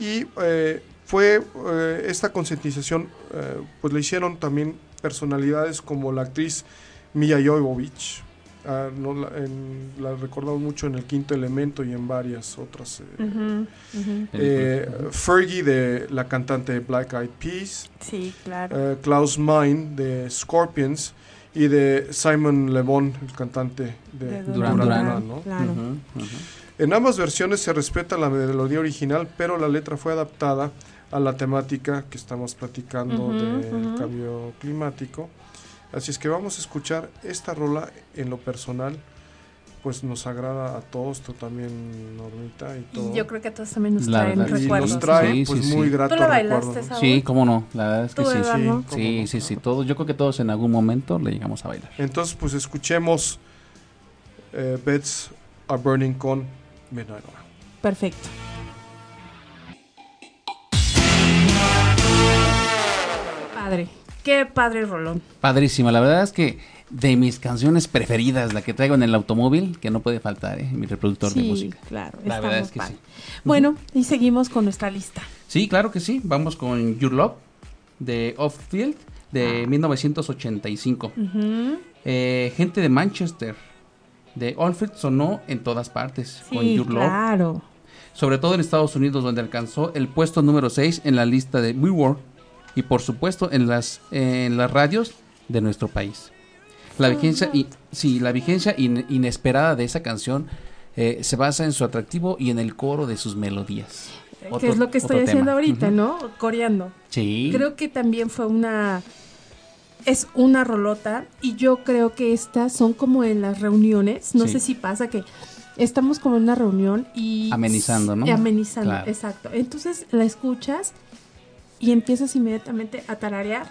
y eh, fue eh, esta concientización eh, pues la hicieron también personalidades como la actriz Mia Jovovich ah, no la, en- la recordamos mucho en el quinto elemento y en varias otras eh, eh, Fergie de la cantante de Black Eyed Peas Sí, claro. eh, Klaus Meine de Scorpions y de Simon Le Bon el cantante de De Duran Duran. En ambas versiones se respeta la melodía original, pero la letra fue adaptada a la temática que estamos platicando del cambio climático. Así es que vamos a escuchar esta rola en lo personal, pues nos agrada a todos, tú también, Normita, y todo. Y yo creo que a todos también nos La traen verdad, Y recuerdos. nos trae Sí, pues sí, muy sí. gratos ¿Tú la recuerdos. bailaste, ¿no? Saúl? Sí, cómo no. La verdad es que ¿Tú, sí. Sí, ¿no? Sí, no, sí, sí. Todos, yo creo que todos en algún momento le llegamos a bailar. Entonces, pues escuchemos eh, Beds Are Burning con Midnight Oil. Perfecto. Padre. Qué padre rolón. Padrísima. La verdad es que de mis canciones preferidas, la que traigo en el automóvil, que no puede faltar, ¿eh? Mi reproductor de Sí, música. claro. La verdad es que padre. sí. Bueno, y seguimos con nuestra lista. Sí, claro que sí. Vamos con Your Love de Offfield de 1985. Ujú. Eh, gente de Manchester de Offfield sonó en todas partes con Your Love. claro. sobre todo en Estados Unidos, donde alcanzó el puesto número 6 en la lista de Billboard y por supuesto en las, en las radios de nuestro país. La vigencia, y, sí, la vigencia in- inesperada de esa canción eh, se basa en su atractivo y en el coro de sus melodías. que es lo que estoy haciendo tema. ahorita. ¿no? Coreando. Sí. Creo que también fue una. Es una rolota. Y yo creo que estas son como en las reuniones. No Sí. sé si pasa que estamos como en una reunión y. Amenizando, ¿no? y amenizando, Claro. exacto. Entonces la escuchas y empiezas inmediatamente a tararear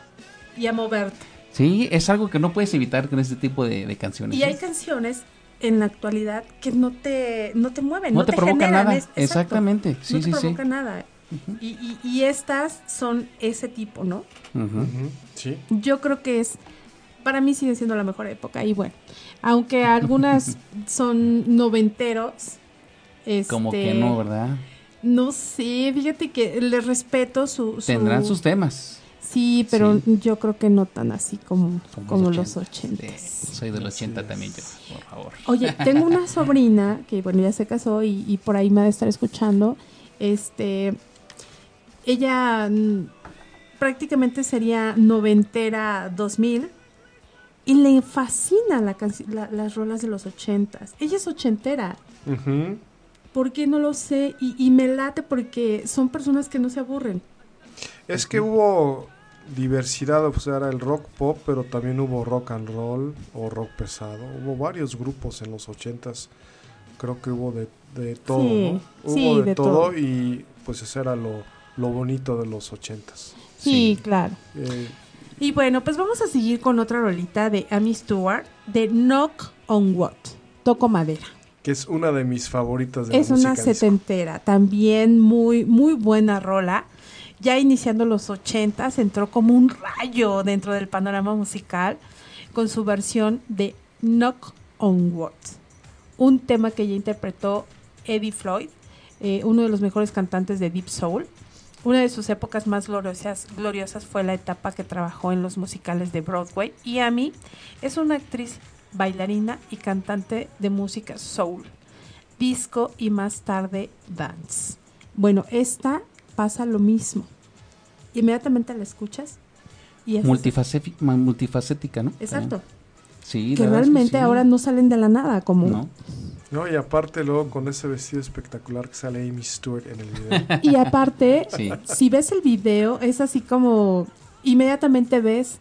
y a moverte. Sí, es algo que no puedes evitar con este tipo de, de canciones. Y hay canciones en la actualidad que no te, no te mueven, no, no, te, provoca generan, nada. es- exacto. Exactamente. Sí, no te sí, provoca nada. y, y- y estas son ese tipo, ¿no? Sí. Yo creo que es, para mí sigue siendo la mejor época. Y bueno, aunque algunas *laughs* son noventeros, este, Como que no, ¿verdad? No sé, fíjate que les respeto su... su- Tendrán sus temas. Sí, pero Sí. yo creo que no tan así como, Como, como los los 80. ochentas. Sí, soy del 80 también yo, por favor. Oye, tengo una sobrina que, bueno, ya se casó y, y por ahí me ha de estar escuchando. Este, ella mm, prácticamente sería noventera 2000 y le fascina la la- las rolas de los ochentas. Ella es ochentera. Ujú. ¿Por qué no lo sé? Y, y me late porque son personas que no se aburren. Es que hubo diversidad, o sea, era el rock pop, pero también hubo rock and roll o rock pesado. Hubo varios grupos en los ochentas. Creo que hubo de, de todo, Sí, ¿no? Hubo sí, de, de todo, todo. y pues eso era lo, lo bonito de los ochentas. Sí, Sí. claro. Eh, Y bueno, pues vamos a seguir con otra rolita de Amy Stewart de Knock on Wood. Toco madera. Que es una de mis favoritas de Es la una setentera, también muy, muy buena rola. Ya iniciando los ochentas, entró como un rayo dentro del panorama musical con su versión de Knock on Wood, un tema que ya interpretó Eddie Floyd, eh, uno de los mejores cantantes de Deep Soul. Una de sus épocas más gloriosas, gloriosas fue la etapa que trabajó en los musicales de Broadway y Amy es una actriz, bailarina y cantante de música soul disco y más tarde dance. Bueno, esta pasa lo mismo. Inmediatamente la escuchas y haces- Multifacética, multifacética, ¿no? Exacto. Sí, que es realmente sí. ahora no salen de la nada, como No. No, y aparte luego con ese vestido espectacular que sale Amy Stewart en el video. y aparte, *laughs* Sí. si ves el video es así como inmediatamente ves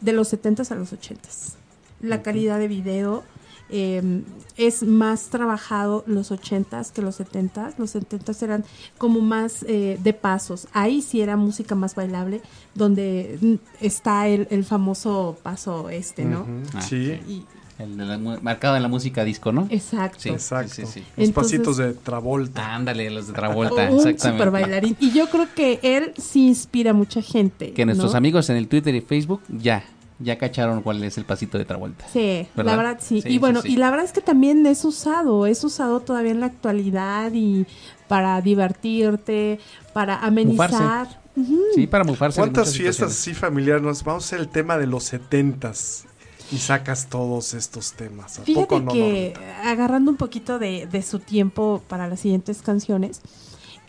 de los 70s a los 80s. La calidad de video eh, es más trabajado los 80s que los 70s. Los 70s eran como más eh, de pasos. Ahí sí era música más bailable, donde mm, está el, el famoso paso este, ¿no? Ah, sí, Y- El de la mu- marcado en la música disco, ¿no? exacto. Sí, exacto. sí, sí, sí. Los Entonces- pasitos de Travolta. Ah, Ándale, los de Travolta, un exactamente. super bailarín. Y yo creo que él sí inspira a mucha gente. Que nuestros ¿no? amigos en el Twitter y Facebook ya, ya cacharon cuál es el pasito de Travolta. Sí, ¿Verdad? la verdad sí. Sí, y bueno, sí. y la verdad es que también es usado, es usado todavía en la actualidad y para divertirte, para amenizar. Sí, para mufarse. de ¿Cuántas fiestas así familiares? nos- Vamos a hacer el tema de los setentas y sacas todos estos temas. ¿A Fíjate poco no, que Normita? agarrando un poquito de, de su tiempo para las siguientes canciones,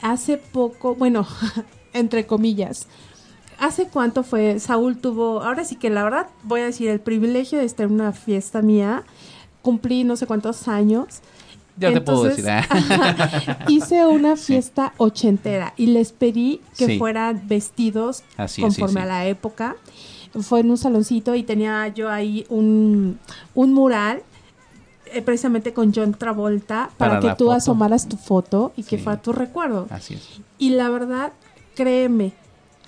hace poco, bueno, *laughs* entre comillas, ¿hace cuánto fue? Saúl tuvo, ahora sí que la verdad voy a decir, el privilegio de estar en una fiesta mía, cumplí no sé cuántos años. Ya te puedo decir. *laughs* ah. hice una fiesta ochentera y les pedí que Sí. fueran vestidos Así es, sí, conforme a la época. Fue en un saloncito y tenía yo ahí un, un mural eh, precisamente con John Travolta para, Para que tú foto. asomaras tu foto y que fuera tu recuerdo. Así es. Y la verdad, créeme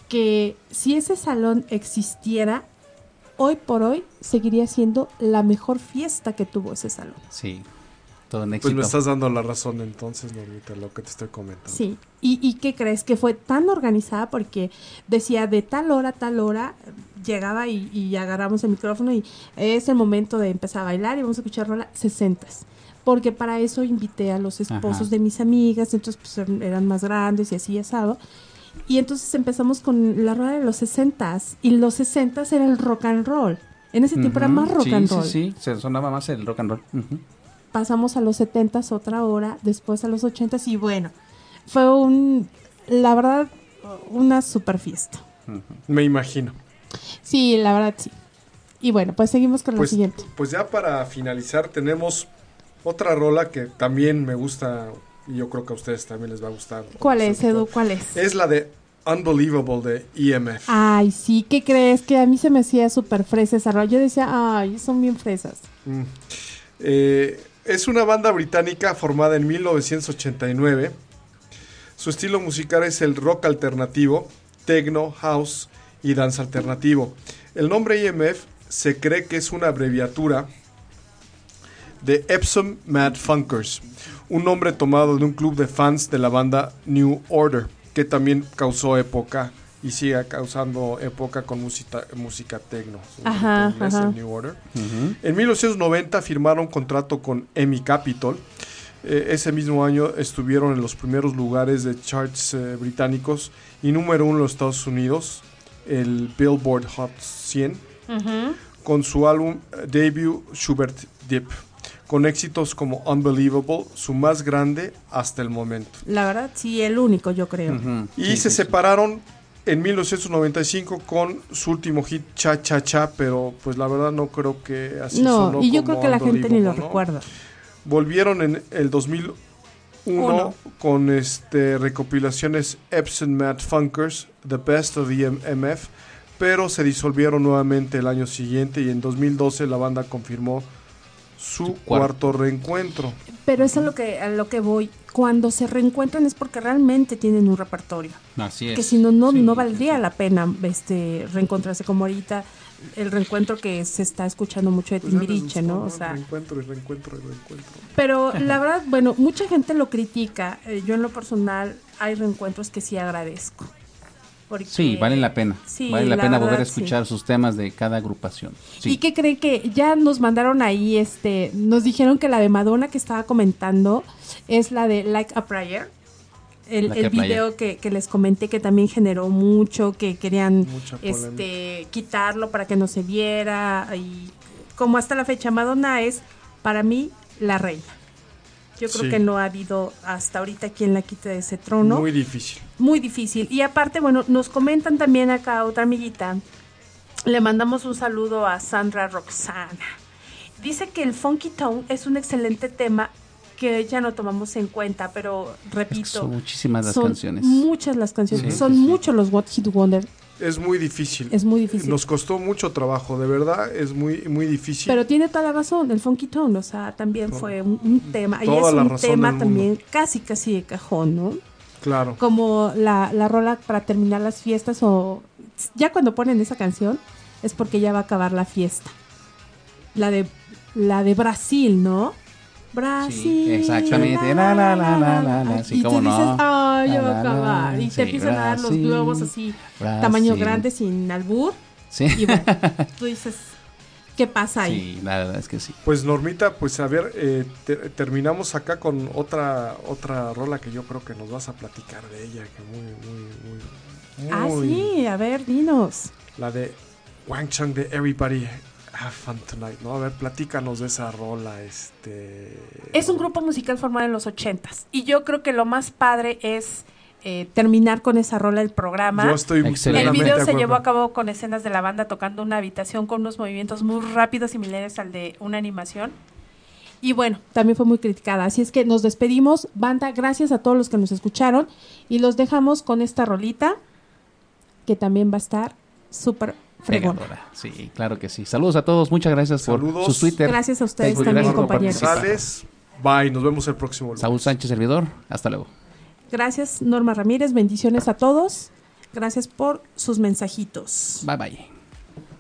que si ese salón existiera, hoy por hoy seguiría siendo la mejor fiesta que tuvo ese salón. Sí. Todo un Pues éxito. me estás dando la razón entonces, Normita, lo que te estoy comentando. Sí, ¿Y, ¿y qué crees? Que fue tan organizada porque decía de tal hora a tal hora, llegaba y, y agarramos el micrófono y es el momento de empezar a bailar y vamos a escuchar rola 60 Porque para eso invité a los esposos Ajá. de mis amigas, entonces pues eran- eran más grandes y así asado. Y entonces empezamos con la rola de los 60 y los 60 era el rock and roll. En ese tiempo era más rock sí, and sí, roll. Sí, se sonaba más el rock and roll. Pasamos a los 70 otra hora, después a los 80 y bueno, fue un, la verdad, una super fiesta. Me imagino. Sí, la verdad sí. Y bueno, pues seguimos con Pues, la siguiente. pues ya para finalizar tenemos otra rola que también me gusta y yo creo que a ustedes también les va a gustar. ¿Cuál es. Edu? ¿Cuál es? Es la de Unbelievable de E EMF. Ay, sí, ¿qué crees? Que a mí se me hacía súper fresa esa rola. Yo decía, ay, son bien fresas. Mm. Eh, es una banda británica formada en 1989. Su estilo musical es el rock alternativo, techno, house y dance alternativo. El nombre IMF se cree que es una abreviatura de Epsom Mad Funkers, un nombre tomado de un club de fans de la banda New Order, que también causó época y sigue causando época con música, música techno. su Ajá, inglés, ajá. el New Order. En 1990 firmaron contrato con EMI Capitol. Eh, ese mismo año estuvieron en los primeros lugares de charts eh, británicos y número uno en los Estados Unidos, el Billboard Hot 100, con su álbum eh, debut Schubert Deep, con éxitos como Unbelievable, su más grande hasta el momento. La verdad, sí, el único, yo creo. Y Sí, se sí, sí. separaron en 1995 con su último hit Cha Cha Cha, pero pues la verdad no creo que así no, sonó y yo como creo que la gente ni lo recuerda. Volvieron en el 2001 Uno. con este recopilaciones Epson Mad Funkers, The Best of the MF, pero se disolvieron nuevamente el año siguiente y en 2012 la banda confirmó su, cuarto. cuarto reencuentro. Pero eso es lo que, a lo que voy. Cuando se reencuentran es porque realmente tienen un repertorio. Así es. que si no, no, Sí, no valdría sí. la pena este reencontrarse como ahorita el reencuentro que se está escuchando mucho de Pues Timbiriche, ¿no? O sea, Reencuentro y reencuentro y reencuentro. pero la verdad, bueno, mucha gente lo critica. Eh, yo en lo personal hay reencuentros que sí agradezco. Porque- Sí, vale la pena. Sí, vale la, la pena verdad, poder sí. escuchar sus temas de cada agrupación. Sí. ¿Y qué creen que ya nos mandaron ahí, este, nos dijeron que la de Madonna que estaba comentando es la de Like a Prayer. El, Like el a Prayer. video que, que les comenté que también generó mucho, que querían este quitarlo para que no se viera y como hasta la fecha Madonna es para mí la reina. Yo creo Sí. que no ha habido hasta ahorita quien la quite de ese trono Muy difícil. muy difícil. Y aparte, bueno, nos comentan también acá otra amiguita. Le mandamos un saludo a Sandra Roxana. Dice que el Funky Tone es un excelente tema que ya no tomamos en cuenta, pero repito, Son muchísimas las son canciones. muchas las canciones, Sí, son sí. muchos los What Hit Wonder, Es muy difícil. es muy difícil. Nos costó mucho trabajo, de verdad, es muy, muy difícil. Pero tiene toda la razón, el Funky Tone, o sea, también fue un, un tema, y es un tema también casi casi de cajón, ¿no? claro. como la, la rola para terminar las fiestas o ya cuando ponen esa canción es porque ya va a acabar la fiesta. La de la de Brasil, ¿no? Brasil. Sí, exactamente. La, la, la, la, la, la. Sí, y tú no. a acabar. Sí, te empiezan a dar los globos así, Brasil. tamaño grande, sin albur. Sí. Y bueno, *laughs* tú dices, ¿qué pasa ahí? Sí, la verdad es que sí. Pues Normita, pues a ver, eh, te- terminamos acá con otra otra rola que yo creo que nos vas a platicar de ella, que muy, muy, muy... Ah, muy- sí, a ver, dinos. La de Wang Chang de Everybody Have Fun Tonight, ¿no? A ver, platícanos de esa rola, este... Es un grupo musical formado en los ochentas. Y yo creo que lo más padre es eh, terminar con esa rola del programa. Yo estoy Excelente. El video de se llevó a cabo con escenas de la banda tocando una habitación con unos movimientos muy rápidos similares al de una animación. Y bueno, también fue muy criticada. Así es que nos despedimos. Banda, gracias a todos los que nos escucharon. Y los dejamos con esta rolita que también va a estar súper fregona. Pegadora. Sí, claro que sí. Saludos a todos. Muchas gracias Saludos. por su Twitter. Gracias a ustedes Facebook, también, compañeros. Sales, bye, nos vemos el próximo lunes. Saúl Sánchez, servidor. Hasta luego. Gracias, Norma Ramírez. Bendiciones a todos. Gracias por sus mensajitos. Bye bye.